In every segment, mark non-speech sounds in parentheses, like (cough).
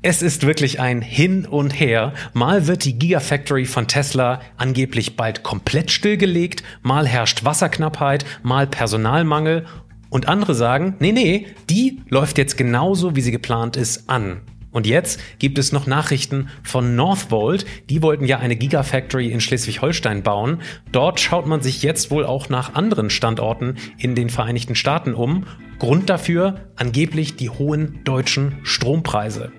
Es ist wirklich ein Hin und Her. Mal wird die Gigafactory von Tesla angeblich bald komplett stillgelegt, mal herrscht Wasserknappheit, mal Personalmangel und andere sagen, nee, nee, die läuft jetzt genauso, wie sie geplant ist, an. Und jetzt gibt es noch Nachrichten von Northvolt. Die wollten ja eine Gigafactory in Schleswig-Holstein bauen. Dort schaut man sich jetzt wohl auch nach anderen Standorten in den Vereinigten Staaten um. Grund dafür angeblich die hohen deutschen Strompreise.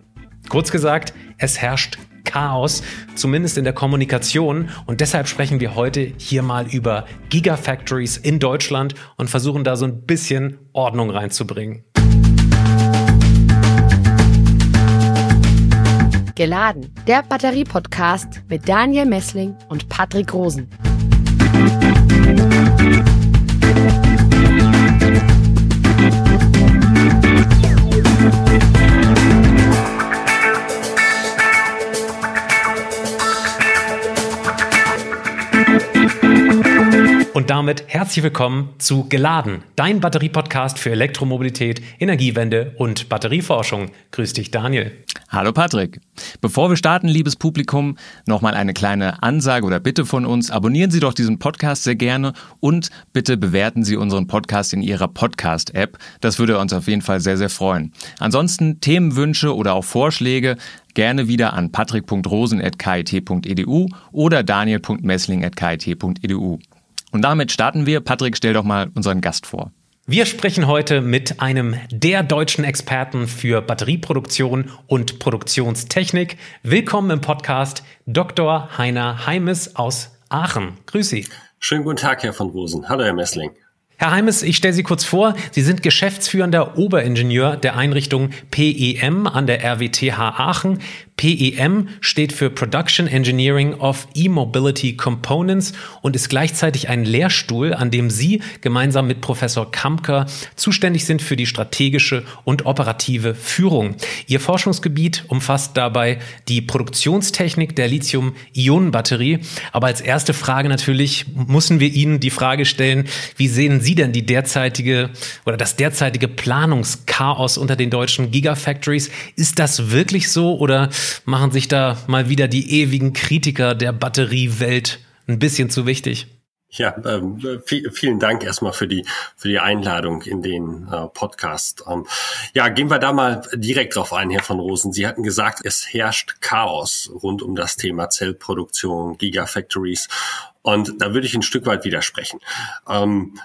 Kurz gesagt, es herrscht Chaos, zumindest in der Kommunikation. Und deshalb sprechen wir heute hier mal über Gigafactories in Deutschland und versuchen da so ein bisschen Ordnung reinzubringen. Geladen, der Batterie-Podcast mit Daniel Messling und Patrick Rosen. Und damit herzlich willkommen zu Geladen, dein Batterie-Podcast für Elektromobilität, Energiewende und Batterieforschung. Grüß dich, Daniel. Hallo Patrick. Bevor wir starten, liebes Publikum, nochmal eine kleine Ansage oder Bitte von uns. Abonnieren Sie doch diesen Podcast sehr gerne und bitte bewerten Sie unseren Podcast in Ihrer Podcast-App. Das würde uns auf jeden Fall sehr, sehr freuen. Ansonsten Themenwünsche oder auch Vorschläge gerne wieder an patrick.rosen.kit.edu oder daniel.messling.kit.edu. Und damit starten wir. Patrick, stell doch mal unseren Gast vor. Wir sprechen heute mit einem der deutschen Experten für Batterieproduktion und Produktionstechnik. Willkommen im Podcast Dr. Heiner Heimes aus Aachen. Grüß Sie. Schönen guten Tag, Herr von Rosen. Hallo, Herr Messling. Herr Heimes, ich stelle Sie kurz vor. Sie sind geschäftsführender Oberingenieur der Einrichtung PEM an der RWTH Aachen. PEM steht für Production Engineering of E-Mobility Components und ist gleichzeitig ein Lehrstuhl, an dem Sie gemeinsam mit Professor Kamker zuständig sind für die strategische und operative Führung. Ihr Forschungsgebiet umfasst dabei die Produktionstechnik der Lithium-Ionen-Batterie. Aber als erste Frage natürlich müssen wir Ihnen die Frage stellen, wie sehen Sie denn die derzeitige oder das derzeitige Planungschaos unter den deutschen Gigafactories? Ist das wirklich so oder machen sich da mal wieder die ewigen Kritiker der Batteriewelt ein bisschen zu wichtig. Ja, ähm, vielen Dank erstmal für die für die Einladung in den äh, Podcast. Ähm, ja, gehen wir da mal direkt drauf ein, Herr von Rosen. Sie hatten gesagt, es herrscht Chaos rund um das Thema Zellproduktion, Gigafactories, und da würde ich ein Stück weit widersprechen. Ähm,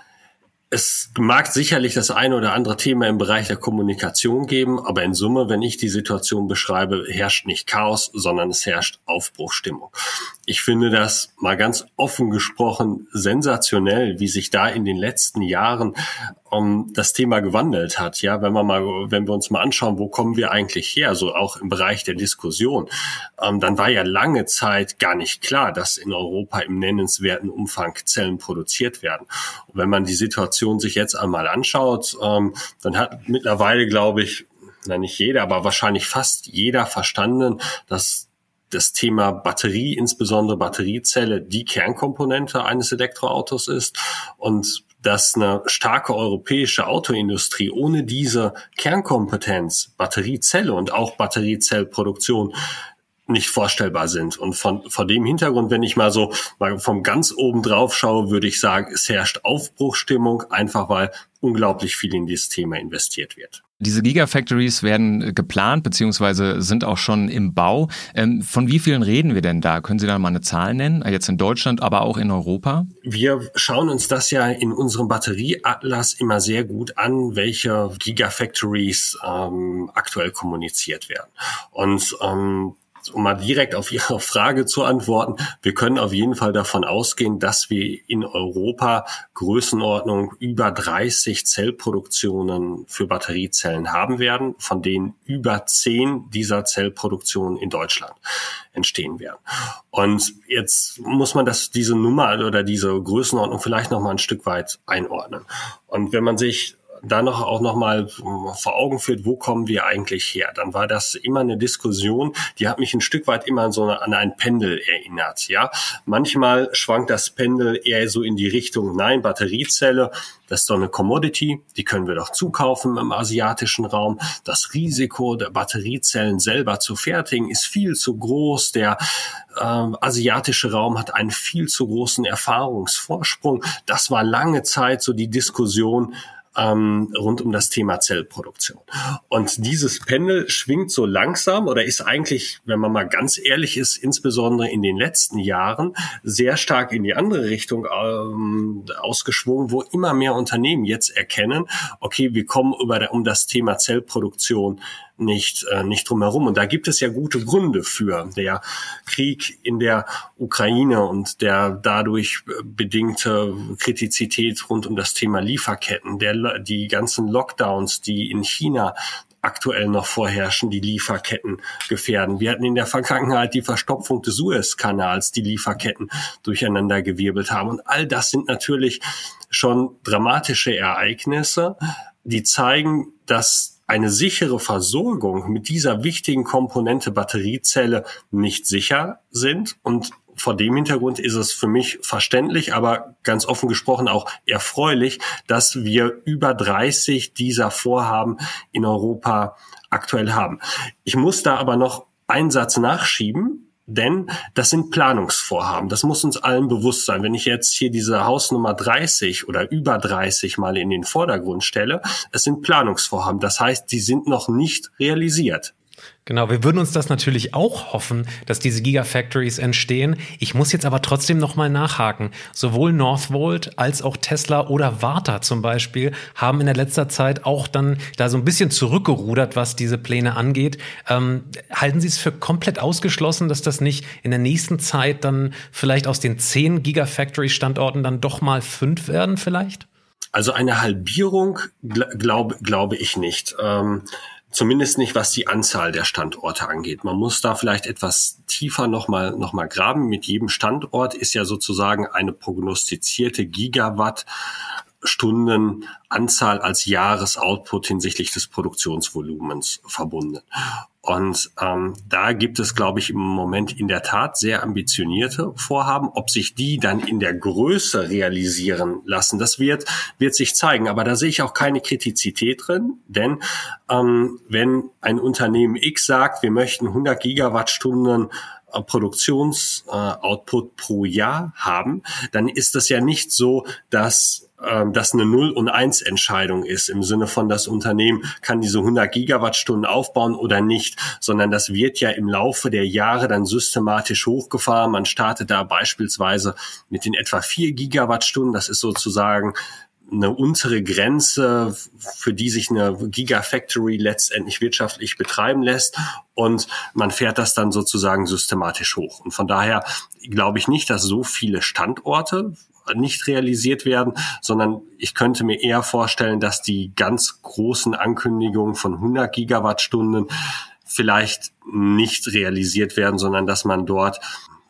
es mag sicherlich das eine oder andere Thema im Bereich der Kommunikation geben, aber in Summe, wenn ich die Situation beschreibe, herrscht nicht Chaos, sondern es herrscht Aufbruchstimmung. Ich finde das mal ganz offen gesprochen sensationell, wie sich da in den letzten Jahren um, das Thema gewandelt hat. Ja, wenn wir mal, wenn wir uns mal anschauen, wo kommen wir eigentlich her, so auch im Bereich der Diskussion, ähm, dann war ja lange Zeit gar nicht klar, dass in Europa im nennenswerten Umfang Zellen produziert werden. Und wenn man die Situation sich jetzt einmal anschaut, ähm, dann hat mittlerweile, glaube ich, na nicht jeder, aber wahrscheinlich fast jeder verstanden, dass das Thema Batterie, insbesondere Batteriezelle, die Kernkomponente eines Elektroautos ist und dass eine starke europäische Autoindustrie ohne diese Kernkompetenz, Batteriezelle und auch Batteriezellproduktion nicht vorstellbar sind. Und von, vor dem Hintergrund, wenn ich mal so mal vom ganz oben drauf schaue, würde ich sagen, es herrscht Aufbruchstimmung, einfach weil unglaublich viel in dieses Thema investiert wird. Diese Gigafactories werden geplant beziehungsweise sind auch schon im Bau. Ähm, von wie vielen reden wir denn da? Können Sie da mal eine Zahl nennen? Jetzt in Deutschland, aber auch in Europa? Wir schauen uns das ja in unserem Batterieatlas immer sehr gut an, welche Gigafactories ähm, aktuell kommuniziert werden. Und ähm, um mal direkt auf Ihre (laughs) Frage zu antworten, wir können auf jeden Fall davon ausgehen, dass wir in Europa Größenordnung über 30 Zellproduktionen für Batteriezellen haben werden, von denen über 10 dieser Zellproduktionen in Deutschland entstehen werden. Und jetzt muss man das, diese Nummer oder diese Größenordnung vielleicht noch mal ein Stück weit einordnen. Und wenn man sich da noch auch noch mal vor Augen führt, wo kommen wir eigentlich her, dann war das immer eine Diskussion, die hat mich ein Stück weit immer so an ein Pendel erinnert. Ja, manchmal schwankt das Pendel eher so in die Richtung, nein, Batteriezelle, das ist doch eine Commodity, die können wir doch zukaufen im asiatischen Raum. Das Risiko der Batteriezellen selber zu fertigen ist viel zu groß. Der äh, asiatische Raum hat einen viel zu großen Erfahrungsvorsprung. Das war lange Zeit so die Diskussion, ähm, rund um das Thema Zellproduktion. Und dieses Pendel schwingt so langsam oder ist eigentlich, wenn man mal ganz ehrlich ist, insbesondere in den letzten Jahren sehr stark in die andere Richtung ähm, ausgeschwungen, wo immer mehr Unternehmen jetzt erkennen, okay, wir kommen über um das Thema Zellproduktion nicht, äh, nicht drumherum. Und da gibt es ja gute Gründe für. Der Krieg in der Ukraine und der dadurch bedingte Kritizität rund um das Thema Lieferketten, der, die ganzen Lockdowns, die in China aktuell noch vorherrschen, die Lieferketten gefährden. Wir hatten in der Vergangenheit die Verstopfung des Suezkanals, die Lieferketten durcheinander gewirbelt haben. Und all das sind natürlich schon dramatische Ereignisse, die zeigen, dass eine sichere Versorgung mit dieser wichtigen Komponente Batteriezelle nicht sicher sind. Und vor dem Hintergrund ist es für mich verständlich, aber ganz offen gesprochen auch erfreulich, dass wir über 30 dieser Vorhaben in Europa aktuell haben. Ich muss da aber noch einen Satz nachschieben. Denn das sind Planungsvorhaben. Das muss uns allen bewusst sein. Wenn ich jetzt hier diese Hausnummer 30 oder über 30 mal in den Vordergrund stelle, es sind Planungsvorhaben. Das heißt, die sind noch nicht realisiert. Genau, wir würden uns das natürlich auch hoffen, dass diese Gigafactories entstehen. Ich muss jetzt aber trotzdem nochmal nachhaken. Sowohl Northvolt als auch Tesla oder Warta zum Beispiel haben in der letzter Zeit auch dann da so ein bisschen zurückgerudert, was diese Pläne angeht. Ähm, halten Sie es für komplett ausgeschlossen, dass das nicht in der nächsten Zeit dann vielleicht aus den zehn Gigafactory-Standorten dann doch mal fünf werden vielleicht? Also eine Halbierung glaube glaube ich nicht. Ähm Zumindest nicht, was die Anzahl der Standorte angeht. Man muss da vielleicht etwas tiefer nochmal noch mal graben. Mit jedem Standort ist ja sozusagen eine prognostizierte Gigawatt Stundenanzahl als Jahresoutput hinsichtlich des Produktionsvolumens verbunden. Und ähm, da gibt es, glaube ich, im Moment in der Tat sehr ambitionierte Vorhaben. Ob sich die dann in der Größe realisieren lassen, das wird, wird sich zeigen. Aber da sehe ich auch keine Kritizität drin, denn ähm, wenn ein Unternehmen X sagt, wir möchten 100 Gigawattstunden äh, Produktionsoutput äh, pro Jahr haben, dann ist das ja nicht so, dass ähm, das eine Null- und Eins-Entscheidung ist, im Sinne von das Unternehmen kann diese 100 Gigawattstunden aufbauen oder nicht, sondern das wird ja im Laufe der Jahre dann systematisch hochgefahren. Man startet da beispielsweise mit den etwa 4 Gigawattstunden, das ist sozusagen eine untere Grenze, für die sich eine Gigafactory letztendlich wirtschaftlich betreiben lässt. Und man fährt das dann sozusagen systematisch hoch. Und von daher glaube ich nicht, dass so viele Standorte nicht realisiert werden, sondern ich könnte mir eher vorstellen, dass die ganz großen Ankündigungen von 100 Gigawattstunden vielleicht nicht realisiert werden, sondern dass man dort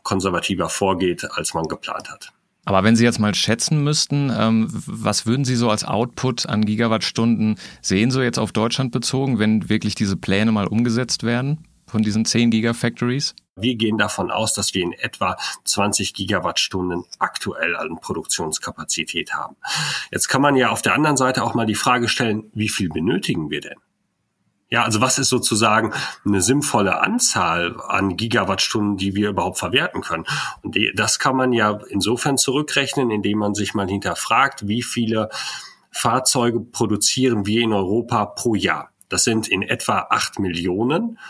konservativer vorgeht, als man geplant hat. Aber wenn Sie jetzt mal schätzen müssten, ähm, was würden Sie so als Output an Gigawattstunden sehen, so jetzt auf Deutschland bezogen, wenn wirklich diese Pläne mal umgesetzt werden von diesen 10 Gigafactories? Wir gehen davon aus, dass wir in etwa 20 Gigawattstunden aktuell an Produktionskapazität haben. Jetzt kann man ja auf der anderen Seite auch mal die Frage stellen, wie viel benötigen wir denn? Ja, also was ist sozusagen eine sinnvolle Anzahl an Gigawattstunden, die wir überhaupt verwerten können? Und das kann man ja insofern zurückrechnen, indem man sich mal hinterfragt, wie viele Fahrzeuge produzieren wir in Europa pro Jahr. Das sind in etwa acht Millionen.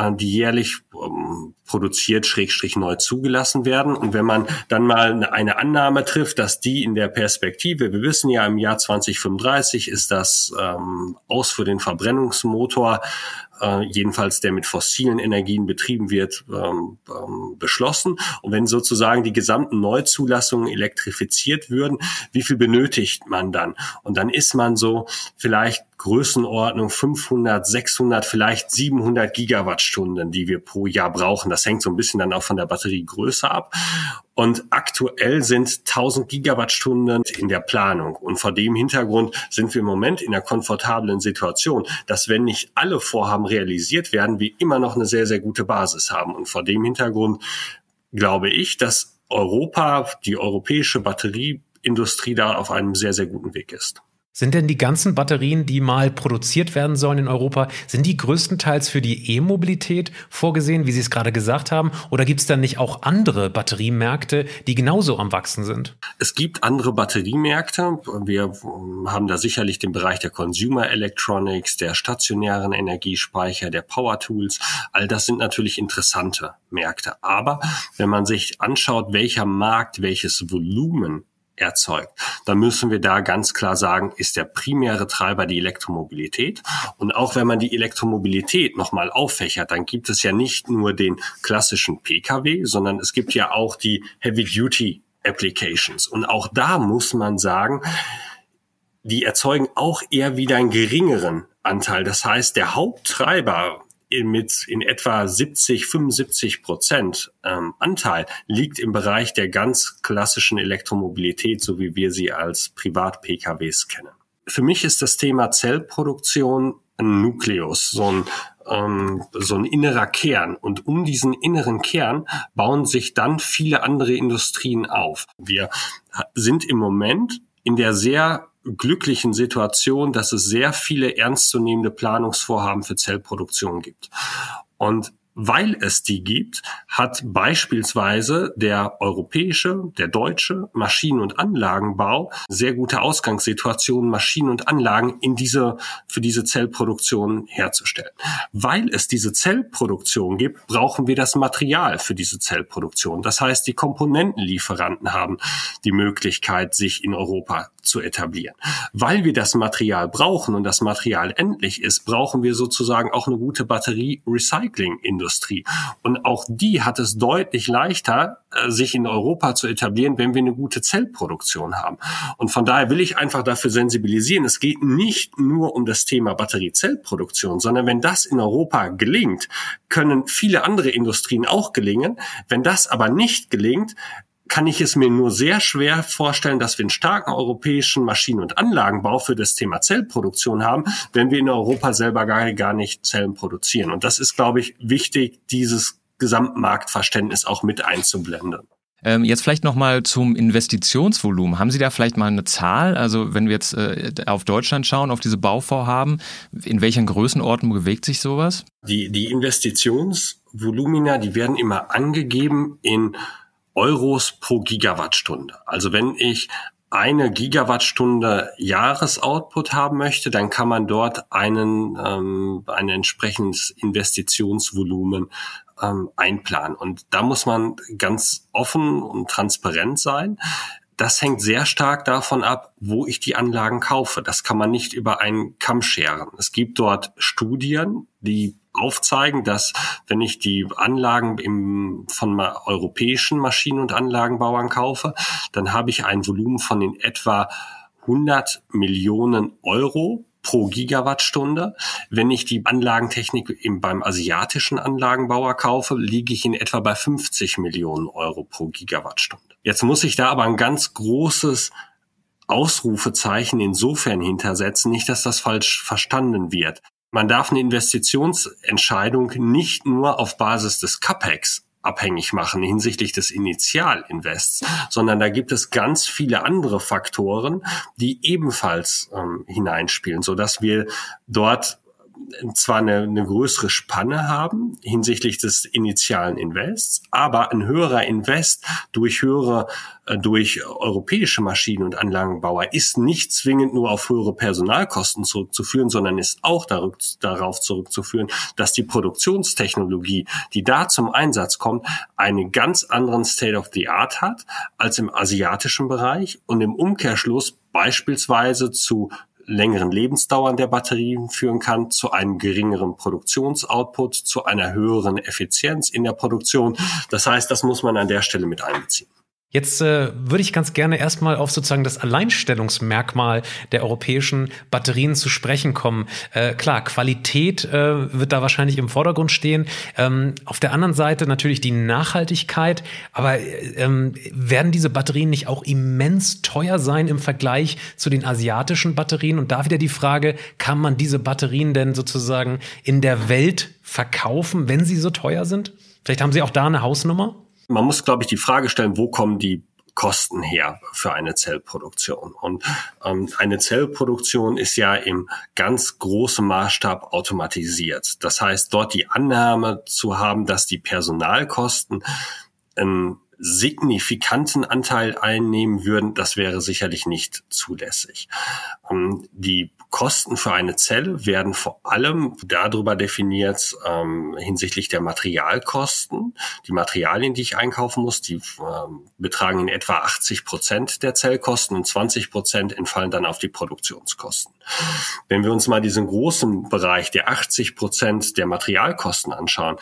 Äh, die jährlich ähm, produziert, schrägstrich neu zugelassen werden. Und wenn man dann mal eine Annahme trifft, dass die in der Perspektive, wir wissen ja, im Jahr 2035 ist das ähm, aus für den Verbrennungsmotor äh, jedenfalls der mit fossilen Energien betrieben wird, ähm, ähm, beschlossen. Und wenn sozusagen die gesamten Neuzulassungen elektrifiziert würden, wie viel benötigt man dann? Und dann ist man so vielleicht Größenordnung 500, 600, vielleicht 700 Gigawattstunden, die wir pro Jahr brauchen. Das hängt so ein bisschen dann auch von der Batteriegröße ab. Und aktuell sind 1000 Gigawattstunden in der Planung. Und vor dem Hintergrund sind wir im Moment in einer komfortablen Situation, dass wenn nicht alle Vorhaben realisiert werden, wir immer noch eine sehr, sehr gute Basis haben. Und vor dem Hintergrund glaube ich, dass Europa, die europäische Batterieindustrie da auf einem sehr, sehr guten Weg ist. Sind denn die ganzen Batterien, die mal produziert werden sollen in Europa, sind die größtenteils für die E-Mobilität vorgesehen, wie Sie es gerade gesagt haben? Oder gibt es dann nicht auch andere Batteriemärkte, die genauso am Wachsen sind? Es gibt andere Batteriemärkte. Wir haben da sicherlich den Bereich der Consumer Electronics, der stationären Energiespeicher, der Power Tools. All das sind natürlich interessante Märkte. Aber wenn man sich anschaut, welcher Markt welches Volumen erzeugt. Da müssen wir da ganz klar sagen, ist der primäre Treiber die Elektromobilität. Und auch wenn man die Elektromobilität nochmal auffächert, dann gibt es ja nicht nur den klassischen Pkw, sondern es gibt ja auch die Heavy-Duty Applications. Und auch da muss man sagen, die erzeugen auch eher wieder einen geringeren Anteil. Das heißt, der Haupttreiber mit in etwa 70, 75 Prozent ähm, Anteil liegt im Bereich der ganz klassischen Elektromobilität, so wie wir sie als Privat-PKWs kennen. Für mich ist das Thema Zellproduktion ein Nukleus, so ein, ähm, so ein innerer Kern. Und um diesen inneren Kern bauen sich dann viele andere Industrien auf. Wir sind im Moment in der sehr glücklichen Situation, dass es sehr viele ernstzunehmende Planungsvorhaben für Zellproduktion gibt. Und weil es die gibt, hat beispielsweise der europäische, der deutsche Maschinen- und Anlagenbau sehr gute Ausgangssituationen, Maschinen und Anlagen in diese, für diese Zellproduktion herzustellen. Weil es diese Zellproduktion gibt, brauchen wir das Material für diese Zellproduktion. Das heißt, die Komponentenlieferanten haben die Möglichkeit, sich in Europa zu etablieren. Weil wir das Material brauchen und das Material endlich ist, brauchen wir sozusagen auch eine gute Batterie-Recycling-Industrie. Und auch die hat es deutlich leichter, äh, sich in Europa zu etablieren, wenn wir eine gute Zellproduktion haben. Und von daher will ich einfach dafür sensibilisieren, es geht nicht nur um das Thema Batteriezellproduktion, sondern wenn das in Europa gelingt, können viele andere Industrien auch gelingen. Wenn das aber nicht gelingt, kann ich es mir nur sehr schwer vorstellen, dass wir einen starken europäischen Maschinen- und Anlagenbau für das Thema Zellproduktion haben, wenn wir in Europa selber gar, gar nicht Zellen produzieren. Und das ist, glaube ich, wichtig, dieses Gesamtmarktverständnis auch mit einzublenden. Ähm, jetzt vielleicht nochmal zum Investitionsvolumen. Haben Sie da vielleicht mal eine Zahl? Also wenn wir jetzt äh, auf Deutschland schauen, auf diese Bauvorhaben, in welchen Größenordnung bewegt sich sowas? Die, die Investitionsvolumina, die werden immer angegeben in Euros pro Gigawattstunde. Also wenn ich eine Gigawattstunde Jahresoutput haben möchte, dann kann man dort einen, ähm, ein entsprechendes Investitionsvolumen ähm, einplanen. Und da muss man ganz offen und transparent sein. Das hängt sehr stark davon ab, wo ich die Anlagen kaufe. Das kann man nicht über einen Kamm scheren. Es gibt dort Studien, die aufzeigen, dass wenn ich die Anlagen im, von europäischen Maschinen- und Anlagenbauern kaufe, dann habe ich ein Volumen von in etwa 100 Millionen Euro pro Gigawattstunde. Wenn ich die Anlagentechnik im, beim asiatischen Anlagenbauer kaufe, liege ich in etwa bei 50 Millionen Euro pro Gigawattstunde. Jetzt muss ich da aber ein ganz großes Ausrufezeichen insofern hintersetzen, nicht, dass das falsch verstanden wird. Man darf eine Investitionsentscheidung nicht nur auf Basis des CAPEX abhängig machen hinsichtlich des Initialinvests, sondern da gibt es ganz viele andere Faktoren, die ebenfalls ähm, hineinspielen, so dass wir dort zwar eine, eine größere Spanne haben hinsichtlich des initialen Invests, aber ein höherer Invest durch höhere, äh, durch europäische Maschinen- und Anlagenbauer ist nicht zwingend nur auf höhere Personalkosten zurückzuführen, sondern ist auch darauf zurückzuführen, dass die Produktionstechnologie, die da zum Einsatz kommt, einen ganz anderen State of the Art hat als im asiatischen Bereich und im Umkehrschluss beispielsweise zu längeren Lebensdauern der Batterien führen kann, zu einem geringeren Produktionsoutput, zu einer höheren Effizienz in der Produktion. Das heißt, das muss man an der Stelle mit einbeziehen. Jetzt äh, würde ich ganz gerne erstmal auf sozusagen das Alleinstellungsmerkmal der europäischen Batterien zu sprechen kommen. Äh, klar, Qualität äh, wird da wahrscheinlich im Vordergrund stehen. Ähm, auf der anderen Seite natürlich die Nachhaltigkeit. Aber ähm, werden diese Batterien nicht auch immens teuer sein im Vergleich zu den asiatischen Batterien? Und da wieder die Frage, kann man diese Batterien denn sozusagen in der Welt verkaufen, wenn sie so teuer sind? Vielleicht haben Sie auch da eine Hausnummer? Man muss, glaube ich, die Frage stellen, wo kommen die Kosten her für eine Zellproduktion. Und ähm, eine Zellproduktion ist ja im ganz großen Maßstab automatisiert. Das heißt, dort die Annahme zu haben, dass die Personalkosten einen signifikanten Anteil einnehmen würden, das wäre sicherlich nicht zulässig. Ähm, die Kosten für eine Zelle werden vor allem darüber definiert ähm, hinsichtlich der Materialkosten. Die Materialien, die ich einkaufen muss, die ähm, betragen in etwa 80 Prozent der Zellkosten und 20 Prozent entfallen dann auf die Produktionskosten. Wenn wir uns mal diesen großen Bereich der 80 Prozent der Materialkosten anschauen,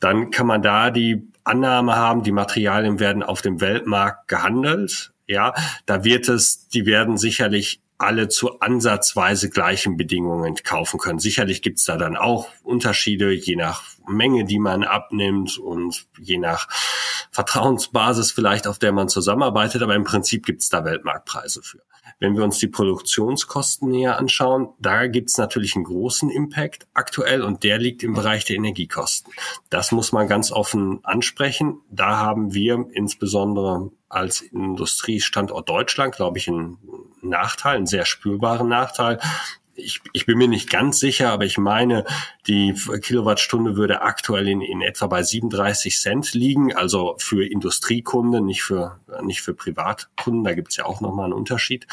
dann kann man da die Annahme haben, die Materialien werden auf dem Weltmarkt gehandelt. Ja, da wird es, die werden sicherlich alle zu ansatzweise gleichen Bedingungen kaufen können. Sicherlich gibt's da dann auch Unterschiede, je nach Menge, die man abnimmt und je nach Vertrauensbasis vielleicht, auf der man zusammenarbeitet, aber im Prinzip gibt's da Weltmarktpreise für. Wenn wir uns die Produktionskosten näher anschauen, da gibt's natürlich einen großen Impact aktuell und der liegt im Bereich der Energiekosten. Das muss man ganz offen ansprechen. Da haben wir insbesondere als Industriestandort Deutschland, glaube ich, einen Nachteil, einen sehr spürbaren Nachteil, ich, ich bin mir nicht ganz sicher, aber ich meine, die Kilowattstunde würde aktuell in, in etwa bei 37 Cent liegen, also für Industriekunden, nicht für, nicht für Privatkunden. Da gibt es ja auch nochmal einen Unterschied.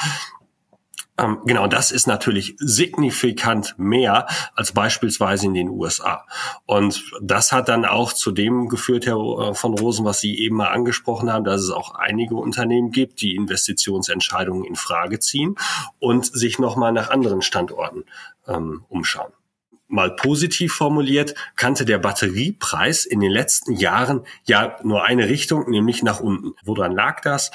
Ähm, genau, das ist natürlich signifikant mehr als beispielsweise in den USA. Und das hat dann auch zu dem geführt, Herr äh, von Rosen, was Sie eben mal angesprochen haben, dass es auch einige Unternehmen gibt, die Investitionsentscheidungen in Frage ziehen und sich nochmal nach anderen Standorten ähm, umschauen mal positiv formuliert, kannte der Batteriepreis in den letzten Jahren ja nur eine Richtung, nämlich nach unten. Woran lag das?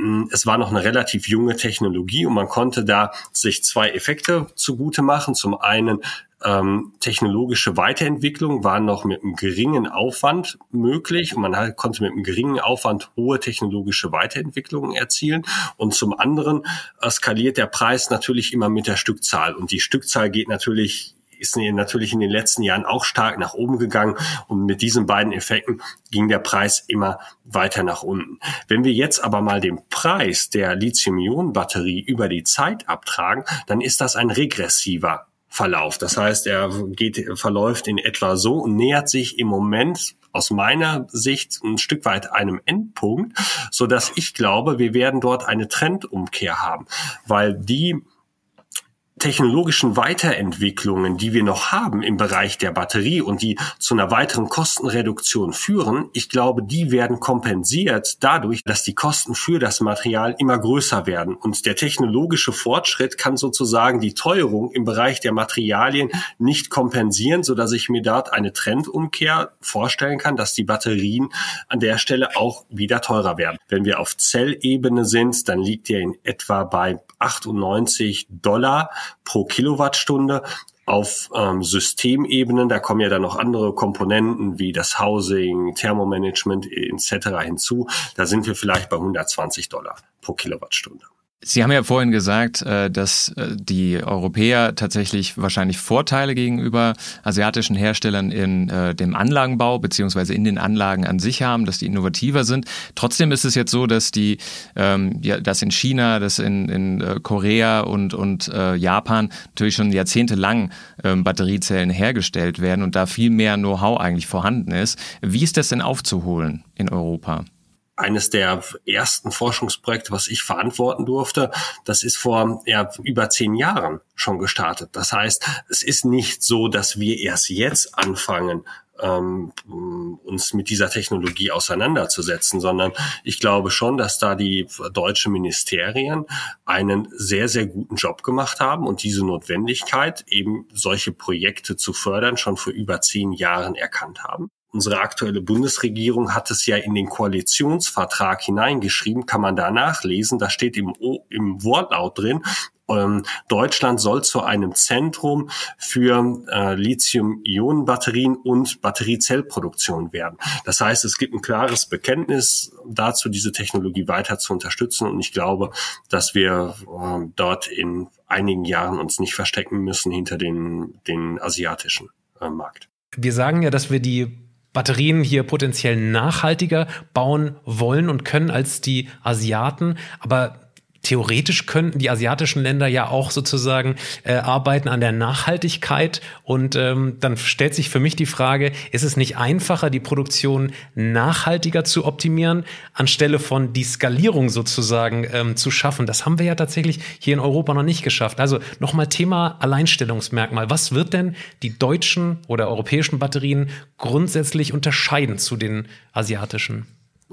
Hm, es war noch eine relativ junge Technologie und man konnte da sich zwei Effekte zugute machen. Zum einen ähm, technologische Weiterentwicklung war noch mit einem geringen Aufwand möglich und man halt, konnte mit einem geringen Aufwand hohe technologische Weiterentwicklungen erzielen. Und zum anderen skaliert der Preis natürlich immer mit der Stückzahl und die Stückzahl geht natürlich ist natürlich in den letzten Jahren auch stark nach oben gegangen und mit diesen beiden Effekten ging der Preis immer weiter nach unten. Wenn wir jetzt aber mal den Preis der Lithium-Ionen-Batterie über die Zeit abtragen, dann ist das ein regressiver Verlauf. Das heißt, er geht, verläuft in etwa so und nähert sich im Moment aus meiner Sicht ein Stück weit einem Endpunkt, so dass ich glaube, wir werden dort eine Trendumkehr haben, weil die technologischen Weiterentwicklungen, die wir noch haben im Bereich der Batterie und die zu einer weiteren Kostenreduktion führen, ich glaube, die werden kompensiert dadurch, dass die Kosten für das Material immer größer werden. Und der technologische Fortschritt kann sozusagen die Teuerung im Bereich der Materialien nicht kompensieren, so dass ich mir dort eine Trendumkehr vorstellen kann, dass die Batterien an der Stelle auch wieder teurer werden. Wenn wir auf Zellebene sind, dann liegt er in etwa bei 98 Dollar pro Kilowattstunde auf ähm, Systemebenen, da kommen ja dann noch andere Komponenten wie das Housing, Thermomanagement etc. hinzu. Da sind wir vielleicht bei 120 Dollar pro Kilowattstunde. Sie haben ja vorhin gesagt, äh, dass äh, die Europäer tatsächlich wahrscheinlich Vorteile gegenüber asiatischen Herstellern in äh, dem Anlagenbau beziehungsweise in den Anlagen an sich haben, dass die innovativer sind. Trotzdem ist es jetzt so, dass die, ähm, dass in China, dass in, in Korea und, und Japan natürlich schon jahrzehntelang ähm, Batteriezellen hergestellt werden und da viel mehr Know-how eigentlich vorhanden ist. Wie ist das denn aufzuholen in Europa? Eines der ersten Forschungsprojekte, was ich verantworten durfte. Das ist vor ja, über zehn Jahren schon gestartet. Das heißt, es ist nicht so, dass wir erst jetzt anfangen, ähm, uns mit dieser Technologie auseinanderzusetzen, sondern ich glaube schon, dass da die deutschen Ministerien einen sehr, sehr guten Job gemacht haben und diese Notwendigkeit, eben solche Projekte zu fördern, schon vor über zehn Jahren erkannt haben. Unsere aktuelle Bundesregierung hat es ja in den Koalitionsvertrag hineingeschrieben, kann man da nachlesen. Da steht im, im Wortlaut drin, ähm, Deutschland soll zu einem Zentrum für äh, Lithium-Ionen-Batterien und Batteriezellproduktion werden. Das heißt, es gibt ein klares Bekenntnis dazu, diese Technologie weiter zu unterstützen. Und ich glaube, dass wir äh, dort in einigen Jahren uns nicht verstecken müssen hinter den, den asiatischen äh, Markt. Wir sagen ja, dass wir die Batterien hier potenziell nachhaltiger bauen wollen und können als die Asiaten. Aber theoretisch könnten die asiatischen Länder ja auch sozusagen äh, arbeiten an der Nachhaltigkeit. Und ähm, dann stellt sich für mich die Frage, ist es nicht einfacher, die Produktion nachhaltiger zu optimieren, anstelle von die Skalierung sozusagen ähm, zu schaffen? Das haben wir ja tatsächlich hier in Europa noch nicht geschafft. Also nochmal Thema Alleinstellungsmerkmal. Was wird denn die deutschen oder europäischen Batterien grundsätzlich unterscheiden zu den asiatischen?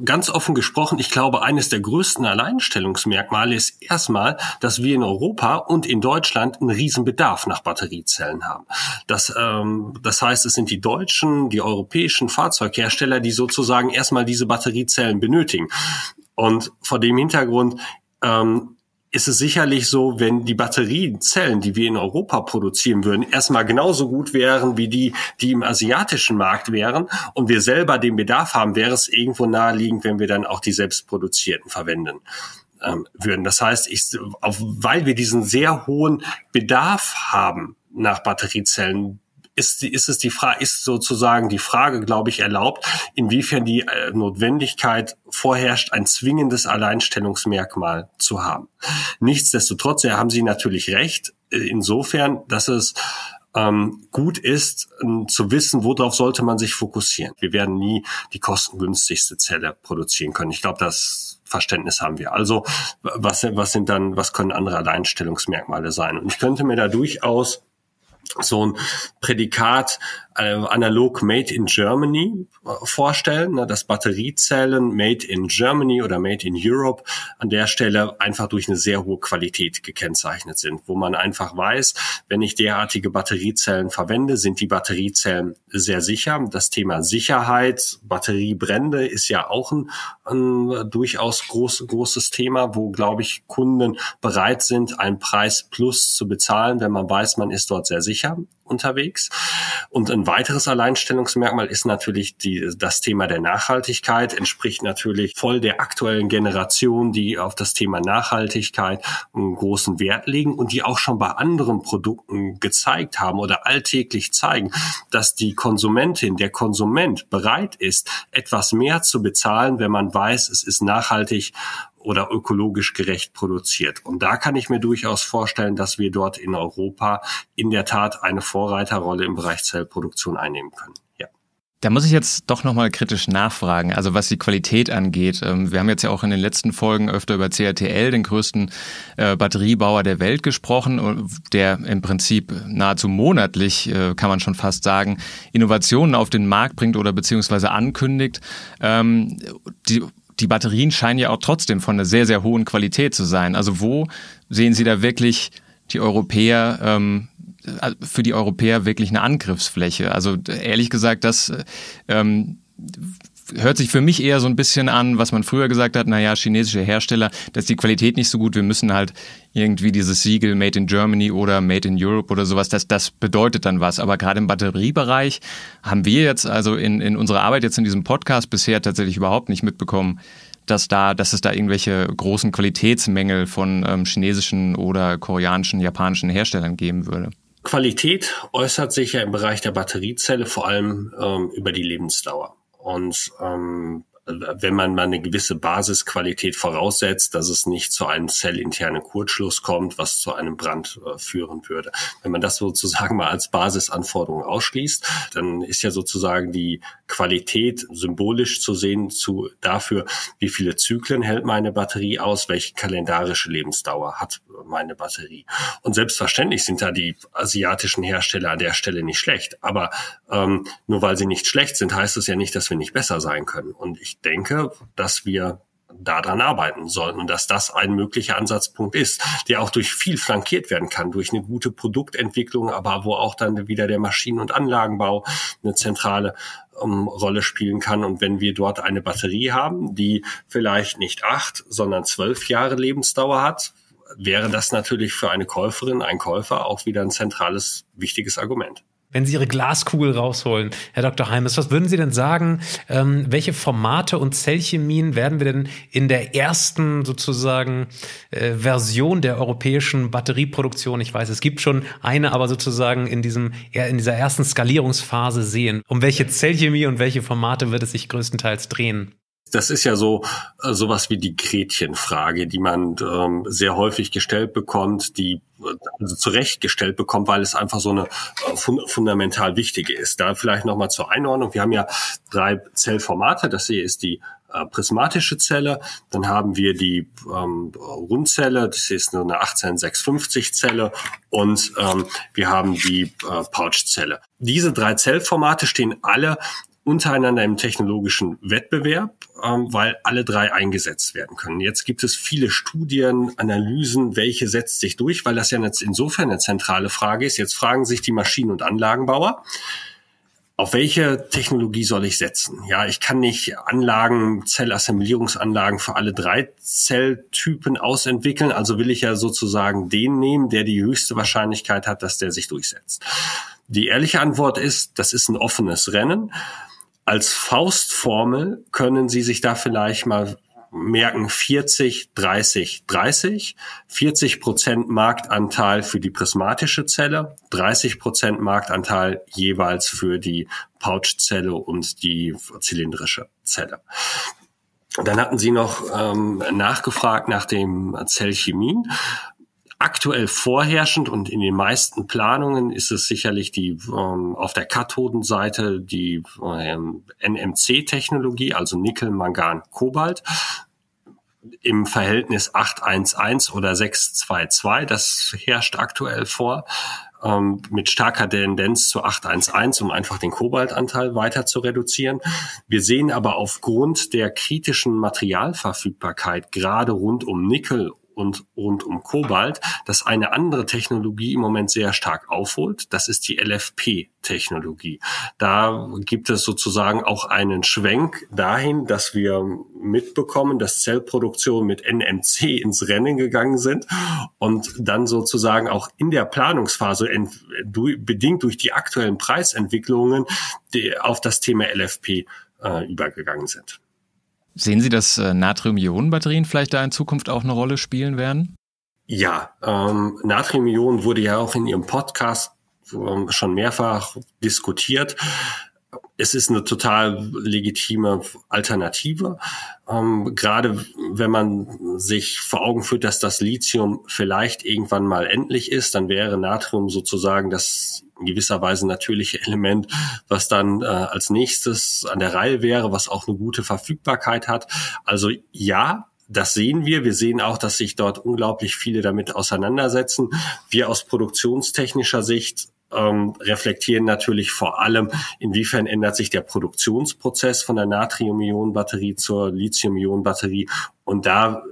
Ganz offen gesprochen, ich glaube, eines der größten Alleinstellungsmerkmale ist erstmal, dass wir in Europa und in Deutschland einen riesen Bedarf nach Batteriezellen haben. Das, ähm, das heißt, es sind die deutschen, die europäischen Fahrzeughersteller, die sozusagen erstmal diese Batteriezellen benötigen. Und vor dem Hintergrund ähm, ist es sicherlich so, wenn die Batteriezellen, die wir in Europa produzieren würden, erstmal genauso gut wären wie die, die im asiatischen Markt wären und wir selber den Bedarf haben, wäre es irgendwo naheliegend, wenn wir dann auch die selbstproduzierten verwenden ähm, würden. Das heißt, ich, auf, weil wir diesen sehr hohen Bedarf haben nach Batteriezellen, ist, ist es die Frage, ist sozusagen die Frage, glaube ich, erlaubt, inwiefern die äh, Notwendigkeit vorherrscht, ein zwingendes Alleinstellungsmerkmal zu haben. Nichtsdestotrotz, ja, haben Sie natürlich recht, äh, insofern, dass es ähm, gut ist, zu wissen, worauf sollte man sich fokussieren. Wir werden nie die kostengünstigste Zelle produzieren können. Ich glaube, das Verständnis haben wir. Also was, was sind dann, was können andere Alleinstellungsmerkmale sein? Und ich könnte mir da durchaus so ein Prädikat analog Made in Germany äh, vorstellen, ne, dass Batteriezellen Made in Germany oder Made in Europe an der Stelle einfach durch eine sehr hohe Qualität gekennzeichnet sind, wo man einfach weiß, wenn ich derartige Batteriezellen verwende, sind die Batteriezellen sehr sicher. Das Thema Sicherheit, Batteriebrände ist ja auch ein, ein durchaus groß, großes Thema, wo, glaube ich, Kunden bereit sind, einen Preis plus zu bezahlen, wenn man weiß, man ist dort sehr sicher unterwegs. Und ein weiteres Alleinstellungsmerkmal ist natürlich die, das Thema der Nachhaltigkeit, entspricht natürlich voll der aktuellen Generation, die auf das Thema Nachhaltigkeit einen großen Wert legen und die auch schon bei anderen Produkten gezeigt haben oder alltäglich zeigen, dass die Konsumentin, der Konsument bereit ist, etwas mehr zu bezahlen, wenn man weiß, es ist nachhaltig oder ökologisch gerecht produziert. Und da kann ich mir durchaus vorstellen, dass wir dort in Europa in der Tat eine Vorreiterrolle im Bereich Zellproduktion einnehmen können. Da muss ich jetzt doch nochmal kritisch nachfragen, also was die Qualität angeht. Ähm, wir haben jetzt ja auch in den letzten Folgen öfter über CATL, den größten äh, Batteriebauer der Welt, gesprochen, der im Prinzip nahezu monatlich, äh, kann man schon fast sagen, Innovationen auf den Markt bringt oder beziehungsweise ankündigt. Ähm, die die Batterien scheinen ja auch trotzdem von einer sehr, sehr hohen Qualität zu sein. Also wo sehen Sie da wirklich die Europäer, ähm, äh, für die Europäer wirklich eine Angriffsfläche? Also ehrlich gesagt, das ähm, hört sich für mich eher so ein bisschen an, was man früher gesagt hat, naja, chinesische Hersteller, da ist die Qualität nicht so gut, wir müssen halt irgendwie dieses Siegel Made in Germany oder Made in Europe oder sowas, das, das bedeutet dann was. Aber gerade im Batteriebereich haben wir jetzt also in, in unserer Arbeit jetzt in diesem Podcast bisher tatsächlich überhaupt nicht mitbekommen, dass da, dass es da irgendwelche großen Qualitätsmängel von ähm, chinesischen oder koreanischen, japanischen Herstellern geben würde. Qualität äußert sich ja im Bereich der Batteriezelle vor allem ähm, über die Lebensdauer. Und ähm, wenn man mal eine gewisse Basisqualität voraussetzt, dass es nicht zu einem zellinternen Kurzschluss kommt, was zu einem Brand äh, führen würde. Wenn man das sozusagen (laughs) mal als Basisanforderung ausschließt, dann ist ja sozusagen die Qualität symbolisch zu sehen zu dafür, wie viele Zyklen hält meine Batterie aus, welche kalendarische Lebensdauer hat meine Batterie. Und selbstverständlich sind da die asiatischen Hersteller an der Stelle nicht schlecht. Aber ähm, nur weil sie nicht schlecht sind, heißt es ja nicht, dass wir nicht besser sein können. Und ich denke, dass wir daran arbeiten sollen und dass das ein möglicher Ansatzpunkt ist, der auch durch viel flankiert werden kann, durch eine gute Produktentwicklung, aber wo auch dann wieder der Maschinen- und Anlagenbau eine zentrale um, Rolle spielen kann. Und wenn wir dort eine Batterie haben, die vielleicht nicht acht, sondern zwölf Jahre Lebensdauer hat, wäre das natürlich für eine Käuferin, ein Käufer auch wieder ein zentrales, wichtiges Argument. Wenn Sie Ihre Glaskugel rausholen, Herr Dr. Heimes, was würden Sie denn sagen, ähm, welche Formate und Zellchemien werden wir denn in der ersten sozusagen äh, Version der europäischen Batterieproduktion, ich weiß, es gibt schon eine, aber sozusagen in diesem in dieser ersten Skalierungsphase sehen? Um welche Zellchemie und welche Formate wird es sich größtenteils drehen? Das ist ja so äh, sowas wie die Gretchenfrage, die man ähm, sehr häufig gestellt bekommt, die also zurechtgestellt bekommt, weil es einfach so eine äh, fun fundamental wichtige ist. Da vielleicht nochmal zur Einordnung. Wir haben ja drei Zellformate. Das hier ist die äh, prismatische Zelle. Dann haben wir die ähm, Rundzelle. Das ist eine 18650 Zelle. Und ähm, wir haben die äh, Pouchzelle. Diese drei Zellformate stehen alle untereinander im technologischen Wettbewerb, ähm, weil alle drei eingesetzt werden können. Jetzt gibt es viele Studien, Analysen, welche setzt sich durch, weil das ja jetzt insofern eine zentrale Frage ist. Jetzt fragen sich die Maschinen- und Anlagenbauer, auf welche Technologie soll ich setzen? Ja, ich kann nicht Anlagen, Zellassemblierungsanlagen für alle drei Zelltypen ausentwickeln. Also will ich ja sozusagen den nehmen, der die höchste Wahrscheinlichkeit hat, dass der sich durchsetzt. Die ehrliche Antwort ist, das ist ein offenes Rennen als Faustformel können Sie sich da vielleicht mal merken 40, 30, 30. 40 Prozent Marktanteil für die prismatische Zelle, 30 Prozent Marktanteil jeweils für die Pouchzelle und die zylindrische Zelle. Dann hatten Sie noch ähm, nachgefragt nach dem Zellchemien. Aktuell vorherrschend und in den meisten Planungen ist es sicherlich die ähm, auf der Kathodenseite die ähm, NMC-Technologie, also Nickel, Mangan, Kobalt im Verhältnis 811 oder 622. Das herrscht aktuell vor ähm, mit starker Tendenz zu 811, um einfach den Kobaltanteil weiter zu reduzieren. Wir sehen aber aufgrund der kritischen Materialverfügbarkeit gerade rund um Nickel und rund um Kobalt, dass eine andere Technologie im Moment sehr stark aufholt. Das ist die LFP-Technologie. Da gibt es sozusagen auch einen Schwenk dahin, dass wir mitbekommen, dass Zellproduktion mit NMC ins Rennen gegangen sind und dann sozusagen auch in der Planungsphase bedingt durch die aktuellen Preisentwicklungen auf das Thema LFP äh, übergegangen sind. Sehen Sie, dass äh, Natrium-Ionen-Batterien vielleicht da in Zukunft auch eine Rolle spielen werden? Ja, ähm, Natrium-Ionen wurde ja auch in Ihrem Podcast ähm, schon mehrfach diskutiert. Es ist eine total legitime Alternative. Ähm, gerade wenn man sich vor Augen führt, dass das Lithium vielleicht irgendwann mal endlich ist, dann wäre Natrium sozusagen das in gewisser Weise natürliche Element, was dann äh, als nächstes an der Reihe wäre, was auch eine gute Verfügbarkeit hat. Also ja, das sehen wir. Wir sehen auch, dass sich dort unglaublich viele damit auseinandersetzen. Wir aus produktionstechnischer Sicht ähm, reflektieren natürlich vor allem, inwiefern ändert sich der Produktionsprozess von der Natrium-Ionen-Batterie zur Lithium-Ionen-Batterie. Und da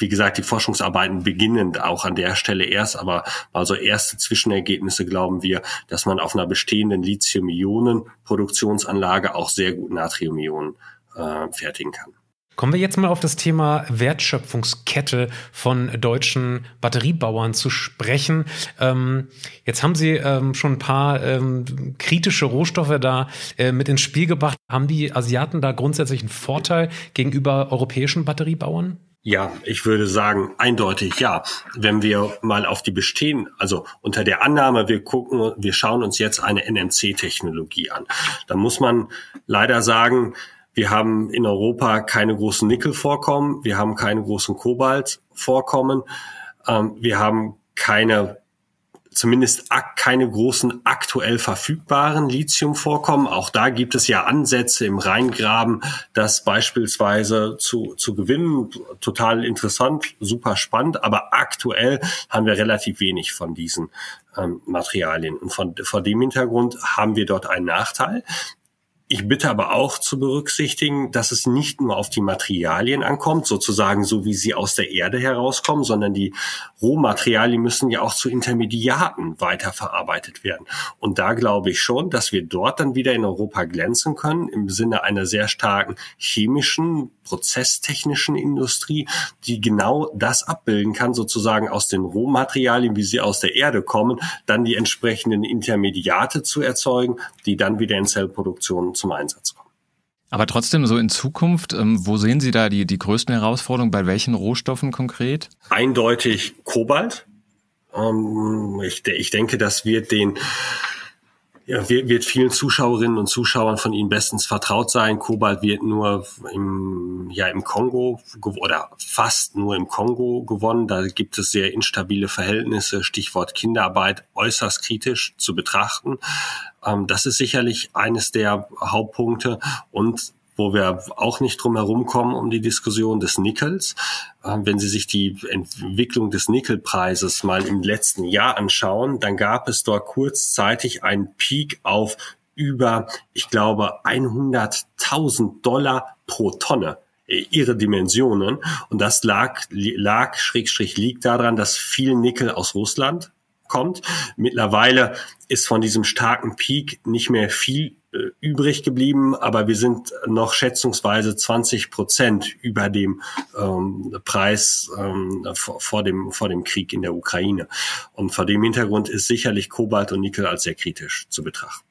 wie gesagt, die Forschungsarbeiten beginnen auch an der Stelle erst, aber also erste Zwischenergebnisse glauben wir, dass man auf einer bestehenden Lithium-Ionen-Produktionsanlage auch sehr gut Natrium-Ionen äh, fertigen kann. Kommen wir jetzt mal auf das Thema Wertschöpfungskette von deutschen Batteriebauern zu sprechen. Ähm, jetzt haben Sie ähm, schon ein paar ähm, kritische Rohstoffe da äh, mit ins Spiel gebracht. Haben die Asiaten da grundsätzlich einen Vorteil gegenüber europäischen Batteriebauern? Ja, ich würde sagen, eindeutig ja. Wenn wir mal auf die bestehen, also unter der Annahme, wir gucken, wir schauen uns jetzt eine NMC-Technologie an, dann muss man leider sagen, wir haben in Europa keine großen Nickelvorkommen, wir haben keine großen Kobaltvorkommen, ähm, wir haben keine zumindest keine großen aktuell verfügbaren Lithiumvorkommen. Auch da gibt es ja Ansätze im Rheingraben, das beispielsweise zu, zu gewinnen. Total interessant, super spannend, aber aktuell haben wir relativ wenig von diesen ähm, Materialien. Und von, vor dem Hintergrund haben wir dort einen Nachteil. Ich bitte aber auch zu berücksichtigen, dass es nicht nur auf die Materialien ankommt, sozusagen so wie sie aus der Erde herauskommen, sondern die Rohmaterialien müssen ja auch zu Intermediaten weiterverarbeitet werden. Und da glaube ich schon, dass wir dort dann wieder in Europa glänzen können im Sinne einer sehr starken chemischen, prozesstechnischen Industrie, die genau das abbilden kann, sozusagen aus den Rohmaterialien, wie sie aus der Erde kommen, dann die entsprechenden Intermediate zu erzeugen, die dann wieder in Zellproduktion zum Einsatz kommen. Aber trotzdem so in Zukunft, ähm, wo sehen Sie da die, die größten Herausforderungen? Bei welchen Rohstoffen konkret? Eindeutig Kobalt. Ähm, ich, denke, das wird den wird, wird vielen Zuschauerinnen und Zuschauern von Ihnen bestens vertraut sein. Kobalt wird nur im, ja, im Kongo oder fast nur im Kongo gewonnen. Da gibt es sehr instabile Verhältnisse. Stichwort Kinderarbeit äußerst kritisch zu betrachten. Ähm, das ist sicherlich eines der Hauptpunkte. Und wo wir auch nicht drum herum kommen um die Diskussion des Nickels. Ähm, wenn Sie sich die Entwicklung des Nickelpreises mal im letzten Jahr anschauen, dann gab es dort kurzzeitig einen Peak auf über, ich glaube, 100.000 Dollar pro Tonne ihre Dimensionen. Und das lag, lag, schrägstrich liegt daran, dass viel Nickel aus Russland kommt. Mittlerweile ist von diesem starken Peak nicht mehr viel äh, übrig geblieben, aber wir sind noch schätzungsweise 20 Prozent über dem ähm, Preis ähm, vor, vor, dem, vor dem Krieg in der Ukraine. Und vor dem Hintergrund ist sicherlich Kobalt und Nickel als sehr kritisch zu betrachten.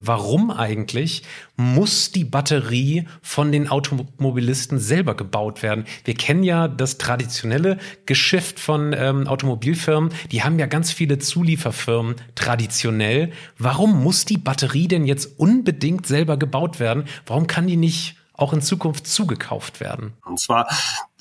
Warum eigentlich muss die Batterie von den Automobilisten selber gebaut werden? Wir kennen ja das traditionelle Geschäft von ähm, Automobilfirmen. Die haben ja ganz viele Zulieferfirmen traditionell. Warum muss die Batterie denn jetzt unbedingt selber gebaut werden? Warum kann die nicht auch in Zukunft zugekauft werden? Und zwar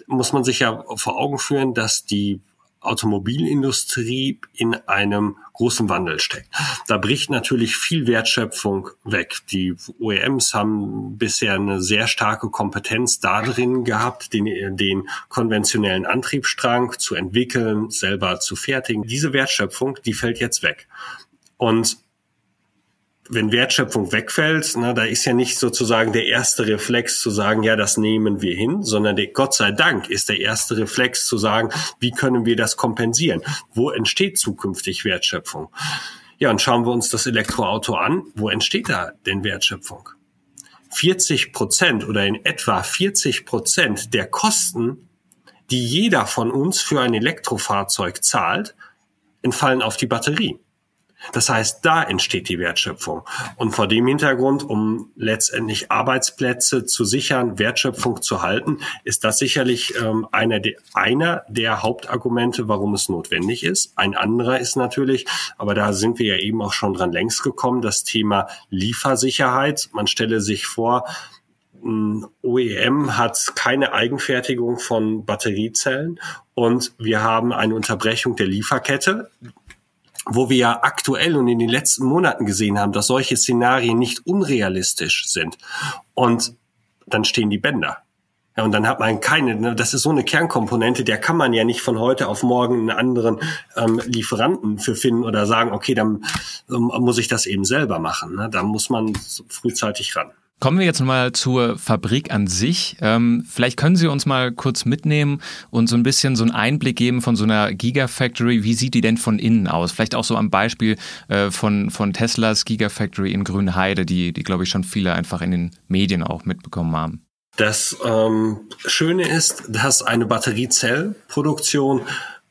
muss man sich ja vor Augen führen, dass die Automobilindustrie in einem großen Wandel steckt. Da bricht natürlich viel Wertschöpfung weg. Die OEMs haben bisher eine sehr starke Kompetenz darin gehabt, den, den konventionellen Antriebsstrang zu entwickeln, selber zu fertigen. Diese Wertschöpfung, die fällt jetzt weg. Und wenn Wertschöpfung wegfällt, na, da ist ja nicht sozusagen der erste Reflex zu sagen, ja, das nehmen wir hin, sondern der, Gott sei Dank ist der erste Reflex zu sagen, wie können wir das kompensieren? Wo entsteht zukünftig Wertschöpfung? Ja, und schauen wir uns das Elektroauto an. Wo entsteht da denn Wertschöpfung? 40 Prozent oder in etwa 40 Prozent der Kosten, die jeder von uns für ein Elektrofahrzeug zahlt, entfallen auf die Batterie. Das heißt, da entsteht die Wertschöpfung. Und vor dem Hintergrund, um letztendlich Arbeitsplätze zu sichern, Wertschöpfung zu halten, ist das sicherlich ähm, einer, der, einer der Hauptargumente, warum es notwendig ist. Ein anderer ist natürlich, aber da sind wir ja eben auch schon dran längst gekommen, das Thema Liefersicherheit. Man stelle sich vor, OEM hat keine Eigenfertigung von Batteriezellen und wir haben eine Unterbrechung der Lieferkette wo wir ja aktuell und in den letzten Monaten gesehen haben, dass solche Szenarien nicht unrealistisch sind. Und dann stehen die Bänder. Ja, und dann hat man keine, ne, das ist so eine Kernkomponente, der kann man ja nicht von heute auf morgen einen anderen ähm, Lieferanten für finden oder sagen, okay, dann ähm, muss ich das eben selber machen. Ne? Da muss man frühzeitig ran. Kommen wir jetzt mal zur Fabrik an sich. Ähm, vielleicht können Sie uns mal kurz mitnehmen und so ein bisschen so einen Einblick geben von so einer Gigafactory. Wie sieht die denn von innen aus? Vielleicht auch so am Beispiel äh, von, von Teslas Gigafactory in Grünheide, die, die glaube ich schon viele einfach in den Medien auch mitbekommen haben. Das ähm, Schöne ist, dass eine Batteriezellproduktion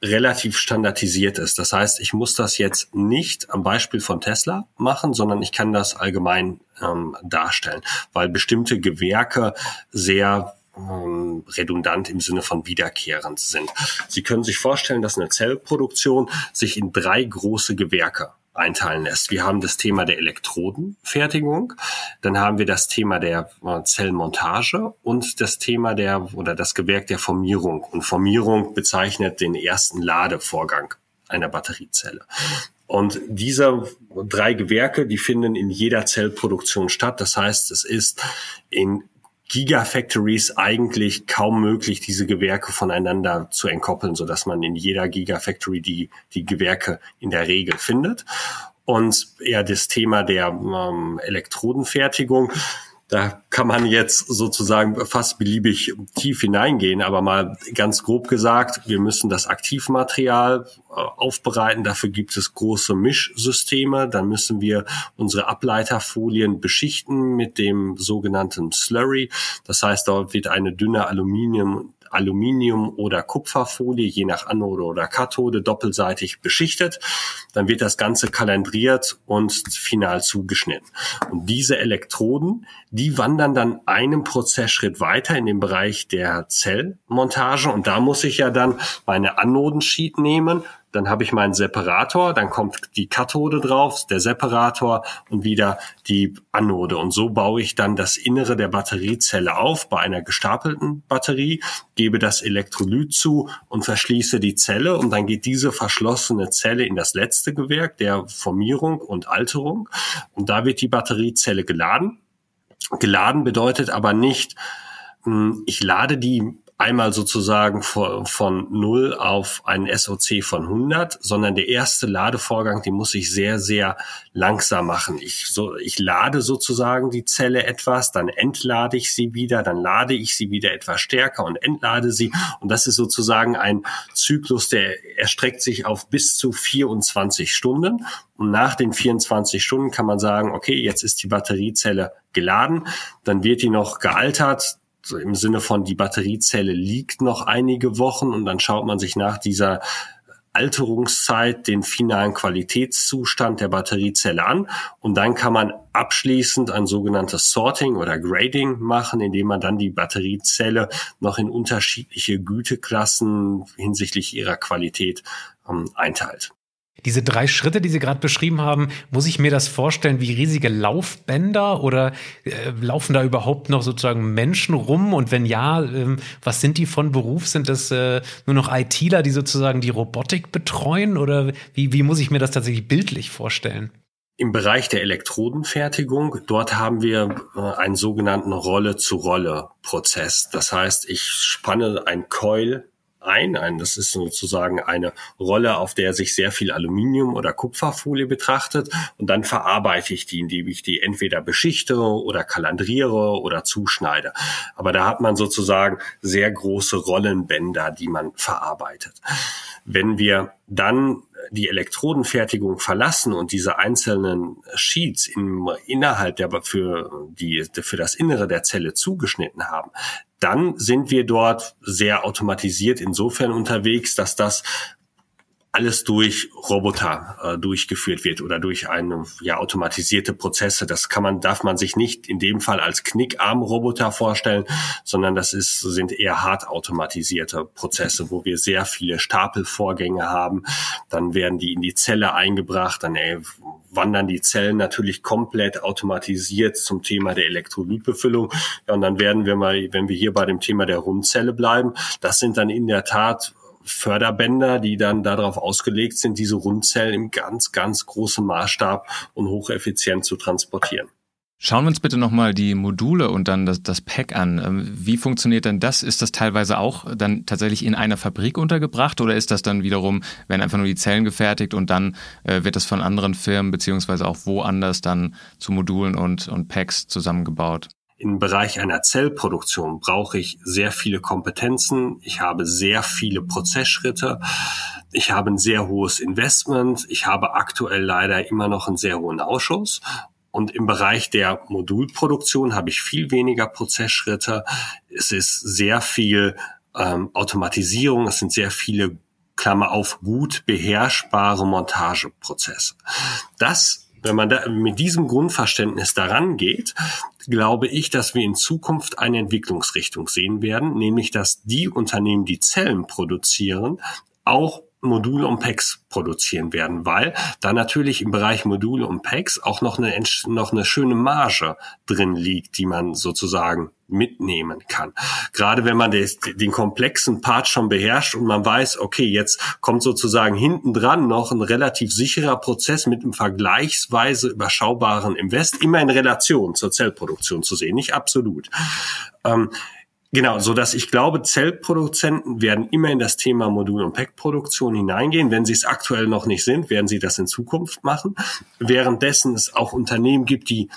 relativ standardisiert ist. Das heißt, ich muss das jetzt nicht am Beispiel von Tesla machen, sondern ich kann das allgemein ähm, darstellen, weil bestimmte Gewerke sehr ähm, redundant im Sinne von wiederkehrend sind. Sie können sich vorstellen, dass eine Zellproduktion sich in drei große Gewerke einteilen lässt. Wir haben das Thema der Elektrodenfertigung, dann haben wir das Thema der äh, Zellmontage und das Thema der oder das Gewerk der Formierung. Und Formierung bezeichnet den ersten Ladevorgang einer Batteriezelle. Und diese drei Gewerke, die finden in jeder Zellproduktion statt. Das heißt, es ist in Gigafactories eigentlich kaum möglich, diese Gewerke voneinander zu entkoppeln, so dass man in jeder Gigafactory die, die Gewerke in der Regel findet. und eher das Thema der ähm, Elektrodenfertigung. Da kann man jetzt sozusagen fast beliebig tief hineingehen, aber mal ganz grob gesagt, wir müssen das Aktivmaterial äh, aufbereiten. Dafür gibt es große Mischsysteme. Dann müssen wir unsere Ableiterfolien beschichten mit dem sogenannten Slurry. Das heißt, dort wird eine dünne Aluminium Aluminium- oder Kupferfolie, je nach Anode oder Kathode, doppelseitig beschichtet. Dann wird das Ganze kalendriert und final zugeschnitten. Und diese Elektroden, die wandern dann einen Prozessschritt weiter in den Bereich der Zellmontage. Und da muss ich ja dann meine Anodensheet nehmen, dann habe ich meinen Separator, dann kommt die Kathode drauf, der Separator und wieder die Anode. Und so baue ich dann das Innere der Batteriezelle auf bei einer gestapelten Batterie, gebe das Elektrolyt zu und verschließe die Zelle und dann geht diese verschlossene Zelle in das letzte Gewerk der Formierung und Alterung und da wird die Batteriezelle geladen. Geladen bedeutet aber nicht, hm, ich lade die einmal sozusagen von, von 0 auf einen SOC von 100, sondern der erste Ladevorgang, den muss ich sehr, sehr langsam machen. Ich, so, ich lade sozusagen die Zelle etwas, dann entlade ich sie wieder, dann lade ich sie wieder etwas stärker und entlade sie. Und das ist sozusagen ein Zyklus, der erstreckt sich auf bis zu 24 Stunden. Und nach den 24 Stunden kann man sagen, okay, jetzt ist die Batteriezelle geladen, dann wird die noch gealtert, so im Sinne von die Batteriezelle liegt noch einige Wochen und dann schaut man sich nach dieser Alterungszeit den finalen Qualitätszustand der Batteriezelle an und dann kann man abschließend ein sogenanntes Sorting oder Grading machen, indem man dann die Batteriezelle noch in unterschiedliche Güteklassen hinsichtlich ihrer Qualität ähm, einteilt. Diese drei Schritte, die Sie gerade beschrieben haben, muss ich mir das vorstellen wie riesige Laufbänder oder äh, laufen da überhaupt noch sozusagen Menschen rum? Und wenn ja, äh, was sind die von Beruf? Sind das äh, nur noch ITler, die sozusagen die Robotik betreuen? Oder wie, wie muss ich mir das tatsächlich bildlich vorstellen? Im Bereich der Elektrodenfertigung, dort haben wir äh, einen sogenannten Rolle-zu-Rolle-Prozess. Das heißt, ich spanne ein Coil ein. ein. Das ist sozusagen eine Rolle, auf der sich sehr viel Aluminium oder Kupferfolie betrachtet und dann verarbeite ich die, indem ich die entweder beschichte oder kalandriere oder zuschneide. Aber da hat man sozusagen sehr große Rollenbänder, die man verarbeitet. Wenn wir dann die Elektrodenfertigung verlassen und diese einzelnen Sheets im, innerhalb der für die für das Innere der Zelle zugeschnitten haben, dann sind wir dort sehr automatisiert insofern unterwegs, dass das alles durch Roboter äh, durchgeführt wird oder durch eine ja automatisierte Prozesse. Das kann man darf man sich nicht in dem Fall als Knickarm-Roboter vorstellen, sondern das ist sind eher hart automatisierte Prozesse, wo wir sehr viele Stapelvorgänge haben. Dann werden die in die Zelle eingebracht, dann äh, wandern die Zellen natürlich komplett automatisiert zum Thema der Elektrolytbefüllung. Ja, und dann werden wir mal, wenn wir hier bei dem Thema der Rundzelle bleiben, das sind dann in der Tat Förderbänder, die dann darauf ausgelegt sind, diese Rundzellen im ganz, ganz großen Maßstab und hocheffizient zu transportieren. Schauen wir uns bitte nochmal die Module und dann das, das Pack an. Ähm, wie funktioniert denn das? Ist das teilweise auch dann tatsächlich in einer Fabrik untergebracht oder ist das dann wiederum, werden einfach nur die Zellen gefertigt und dann äh, wird das von anderen Firmen beziehungsweise auch woanders dann zu Modulen und, und Packs zusammengebaut? Im Bereich einer Zellproduktion brauche ich sehr viele Kompetenzen. Ich habe sehr viele Prozessschritte. Ich habe ein sehr hohes Investment. Ich habe aktuell leider immer noch einen sehr hohen Ausschuss. Und im Bereich der Modulproduktion habe ich viel weniger Prozessschritte. Es ist sehr viel ähm, Automatisierung. Es sind sehr viele Klammer auf gut beherrschbare Montageprozesse. Das wenn man da mit diesem Grundverständnis daran geht, glaube ich, dass wir in Zukunft eine Entwicklungsrichtung sehen werden, nämlich dass die Unternehmen, die Zellen produzieren, auch Module und Packs produzieren werden, weil da natürlich im Bereich Module und Packs auch noch eine, noch eine schöne Marge drin liegt, die man sozusagen mitnehmen kann. Gerade wenn man des, den komplexen Part schon beherrscht und man weiß, okay, jetzt kommt sozusagen hinten dran noch ein relativ sicherer Prozess mit einem vergleichsweise überschaubaren Invest, immer in Relation zur Zellproduktion zu sehen, nicht absolut. Ähm, Genau, so dass ich glaube, Zellproduzenten werden immer in das Thema Modul- und Packproduktion hineingehen. Wenn sie es aktuell noch nicht sind, werden sie das in Zukunft machen. Währenddessen es auch Unternehmen gibt, die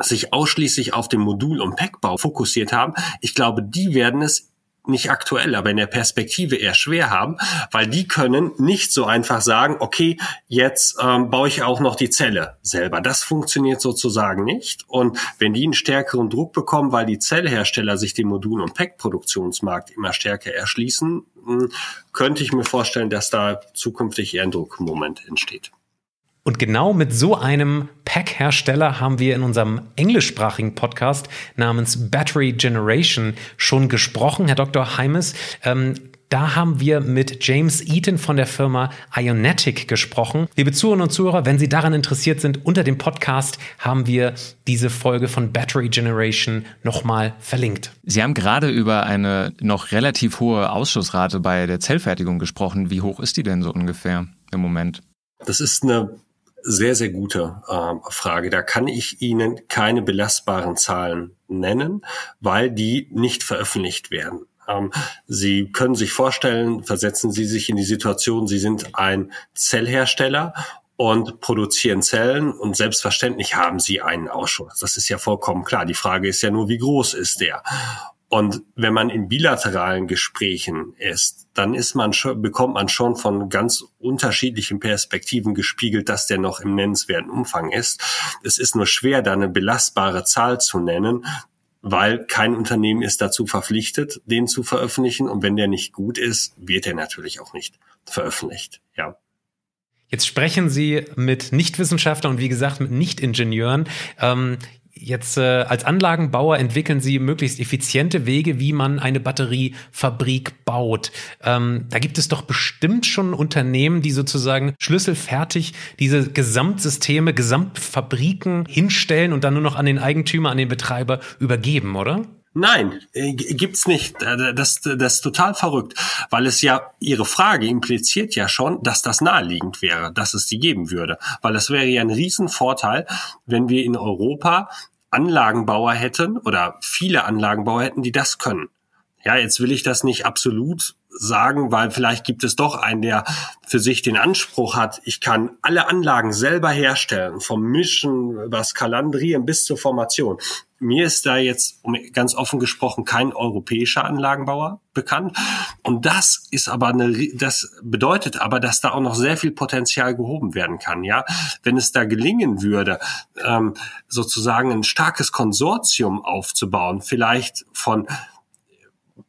sich ausschließlich auf den Modul- und Packbau fokussiert haben. Ich glaube, die werden es nicht aktuell, aber in der Perspektive eher schwer haben, weil die können nicht so einfach sagen, okay, jetzt ähm, baue ich auch noch die Zelle selber. Das funktioniert sozusagen nicht. Und wenn die einen stärkeren Druck bekommen, weil die Zellhersteller sich den Modul- und Pack-Produktionsmarkt immer stärker erschließen, hm, könnte ich mir vorstellen, dass da zukünftig eher ein Druckmoment entsteht. Und genau mit so einem Pack-Hersteller haben wir in unserem englischsprachigen Podcast namens Battery Generation schon gesprochen, Herr Dr. Heimes. Ähm, da haben wir mit James Eaton von der Firma Ionetic gesprochen. Liebe Zuhörerinnen und Zuhörer, wenn Sie daran interessiert sind, unter dem Podcast haben wir diese Folge von Battery Generation nochmal verlinkt. Sie haben gerade über eine noch relativ hohe Ausschussrate bei der Zellfertigung gesprochen. Wie hoch ist die denn so ungefähr im Moment? Das ist eine sehr, sehr gute äh, Frage. Da kann ich Ihnen keine belastbaren Zahlen nennen, weil die nicht veröffentlicht werden. Ähm, Sie können sich vorstellen, versetzen Sie sich in die Situation, Sie sind ein Zellhersteller und produzieren Zellen und selbstverständlich haben Sie einen Ausschuss. Das ist ja vollkommen klar. Die Frage ist ja nur, wie groß ist der? Und wenn man in bilateralen Gesprächen ist, dann ist man schon, bekommt man schon von ganz unterschiedlichen Perspektiven gespiegelt, dass der noch im nennenswerten Umfang ist. Es ist nur schwer, da eine belastbare Zahl zu nennen, weil kein Unternehmen ist dazu verpflichtet, den zu veröffentlichen. Und wenn der nicht gut ist, wird er natürlich auch nicht veröffentlicht. Ja. Jetzt sprechen Sie mit Nichtwissenschaftlern und wie gesagt mit Nichtingenieuren. Ähm, Jetzt äh, als Anlagenbauer entwickeln Sie möglichst effiziente Wege, wie man eine Batteriefabrik baut. Ähm, da gibt es doch bestimmt schon Unternehmen, die sozusagen schlüsselfertig diese Gesamtsysteme, Gesamtfabriken hinstellen und dann nur noch an den Eigentümer, an den Betreiber übergeben, oder? Nein, äh, gibt's nicht. Das, das ist total verrückt, weil es ja Ihre Frage impliziert ja schon, dass das naheliegend wäre, dass es die geben würde, weil es wäre ja ein Riesenvorteil, wenn wir in Europa Anlagenbauer hätten oder viele Anlagenbauer hätten, die das können. Ja, jetzt will ich das nicht absolut sagen, weil vielleicht gibt es doch einen, der für sich den Anspruch hat, ich kann alle Anlagen selber herstellen, vom Mischen, was Kalandrieren bis zur Formation. Mir ist da jetzt ganz offen gesprochen kein europäischer Anlagenbauer bekannt. Und das ist aber eine, das bedeutet aber, dass da auch noch sehr viel Potenzial gehoben werden kann. Ja, wenn es da gelingen würde, ähm, sozusagen ein starkes Konsortium aufzubauen, vielleicht von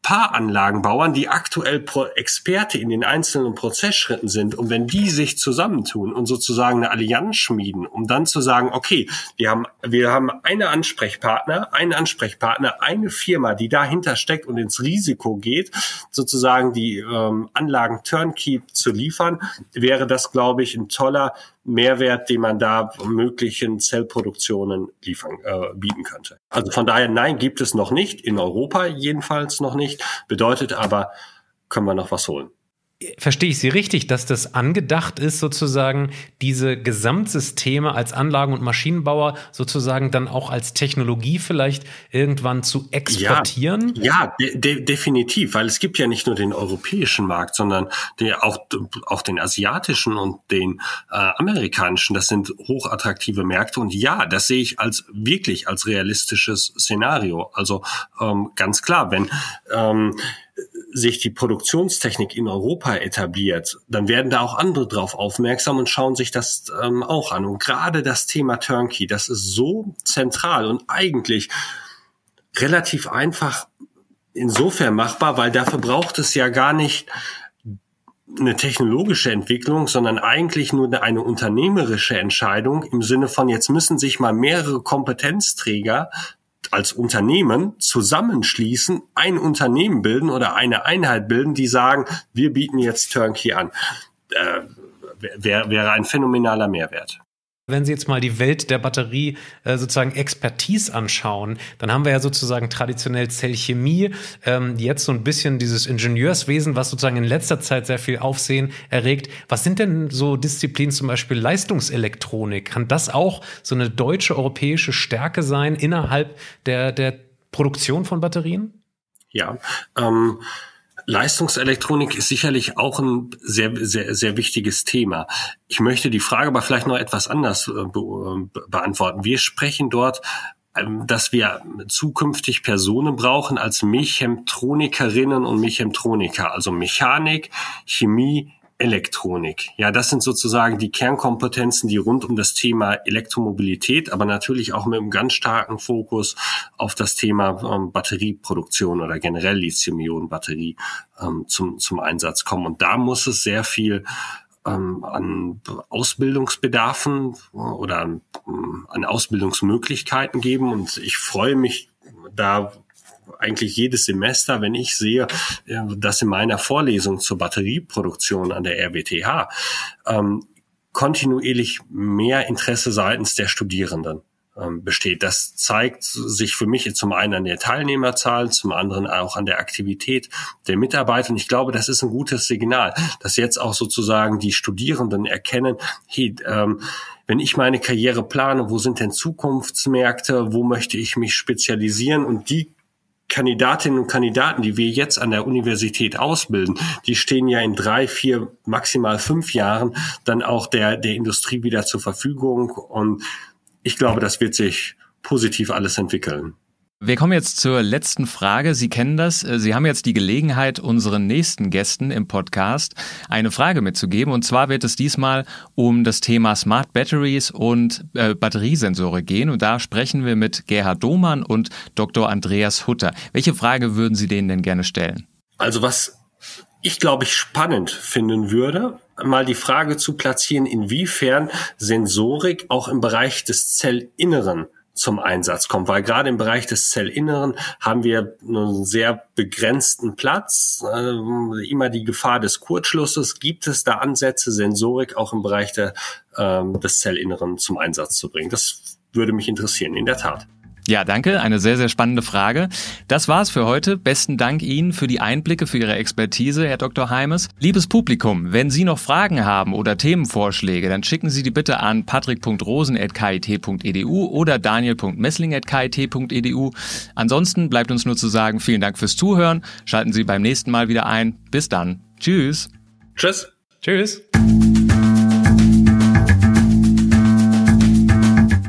Paaranlagenbauern, die aktuell Pro Experte in den einzelnen Prozessschritten sind. Und wenn die sich zusammentun und sozusagen eine Allianz schmieden, um dann zu sagen, okay, wir haben, wir haben eine Ansprechpartner, einen Ansprechpartner, eine Firma, die dahinter steckt und ins Risiko geht, sozusagen die ähm, Anlagen turnkey zu liefern, wäre das, glaube ich, ein toller Mehrwert, den man da möglichen Zellproduktionen liefern, äh, bieten könnte. Also von daher, nein, gibt es noch nicht, in Europa jedenfalls noch nicht, bedeutet aber, können wir noch was holen. Verstehe ich Sie richtig, dass das angedacht ist, sozusagen diese Gesamtsysteme als Anlagen- und Maschinenbauer sozusagen dann auch als Technologie vielleicht irgendwann zu exportieren? Ja, ja de definitiv, weil es gibt ja nicht nur den europäischen Markt, sondern der, auch, auch den asiatischen und den äh, amerikanischen. Das sind hochattraktive Märkte und ja, das sehe ich als wirklich als realistisches Szenario. Also ähm, ganz klar, wenn ähm, sich die Produktionstechnik in Europa etabliert, dann werden da auch andere drauf aufmerksam und schauen sich das ähm, auch an. Und gerade das Thema Turnkey, das ist so zentral und eigentlich relativ einfach insofern machbar, weil dafür braucht es ja gar nicht eine technologische Entwicklung, sondern eigentlich nur eine, eine unternehmerische Entscheidung im Sinne von, jetzt müssen sich mal mehrere Kompetenzträger als Unternehmen zusammenschließen, ein Unternehmen bilden oder eine Einheit bilden, die sagen, wir bieten jetzt Turnkey an. Äh, Wäre wär ein phänomenaler Mehrwert. Wenn Sie jetzt mal die Welt der Batterie äh, sozusagen Expertise anschauen, dann haben wir ja sozusagen traditionell Zellchemie, ähm, jetzt so ein bisschen dieses Ingenieurswesen, was sozusagen in letzter Zeit sehr viel Aufsehen erregt. Was sind denn so Disziplinen, zum Beispiel Leistungselektronik? Kann das auch so eine deutsche, europäische Stärke sein innerhalb der, der Produktion von Batterien? Ja, ähm, Leistungselektronik ist sicherlich auch ein sehr, sehr, sehr wichtiges Thema. Ich möchte die Frage aber vielleicht noch etwas anders äh, be beantworten. Wir sprechen dort ähm, dass wir zukünftig Personen brauchen als Mechemtronikerinnen und Mechemtroniker, also Mechanik, Chemie, Elektronik. Ja, das sind sozusagen die Kernkompetenzen, die rund um das Thema Elektromobilität, aber natürlich auch mit einem ganz starken Fokus auf das Thema ähm, Batterieproduktion oder generell Lithium-Ionen-Batterie ähm, zum, zum Einsatz kommen. Und da muss es sehr viel ähm, an Ausbildungsbedarfen oder an, an Ausbildungsmöglichkeiten geben. Und ich freue mich da eigentlich jedes Semester, wenn ich sehe, äh, dass in meiner Vorlesung zur Batterieproduktion an der RWTH ähm, kontinuierlich mehr Interesse seitens der Studierenden ähm, besteht. Das zeigt sich für mich zum einen an der Teilnehmerzahl, zum anderen auch an der Aktivität der Mitarbeiter. Und ich glaube, das ist ein gutes Signal, dass jetzt auch sozusagen die Studierenden erkennen, hey, ähm, wenn ich meine Karriere plane, wo sind denn Zukunftsmärkte, wo möchte ich mich spezialisieren und die Kandidatinnen und Kandidaten, die wir jetzt an der Universität ausbilden, die stehen ja in drei, vier, maximal fünf Jahren dann auch der, der Industrie wieder zur Verfügung. Und ich glaube, das wird sich positiv alles entwickeln. Wir kommen jetzt zur letzten Frage. Sie kennen das. Sie haben jetzt die Gelegenheit, unseren nächsten Gästen im Podcast eine Frage mitzugeben. Und zwar wird es diesmal um das Thema Smart Batteries und äh, Batteriesensore gehen. Und da sprechen wir mit Gerhard Dohmann und Dr. Andreas Hutter. Welche Frage würden Sie denen denn gerne stellen? Also was ich glaube ich spannend finden würde, mal die Frage zu platzieren, inwiefern Sensorik auch im Bereich des Zellinneren zum Einsatz kommt, weil gerade im Bereich des Zellinneren haben wir einen sehr begrenzten Platz, äh, immer die Gefahr des Kurzschlusses. Gibt es da Ansätze, Sensorik auch im Bereich der, äh, des Zellinneren zum Einsatz zu bringen? Das würde mich interessieren, in der Tat. Ja, danke. Eine sehr, sehr spannende Frage. Das war's für heute. Besten Dank Ihnen für die Einblicke, für Ihre Expertise, Herr Dr. Heimes. Liebes Publikum, wenn Sie noch Fragen haben oder Themenvorschläge, dann schicken Sie die bitte an patrick.rosen.kit.edu oder daniel.messling.kit.edu. Ansonsten bleibt uns nur zu sagen, vielen Dank fürs Zuhören. Schalten Sie beim nächsten Mal wieder ein. Bis dann. Tschüss. Tschüss. Tschüss.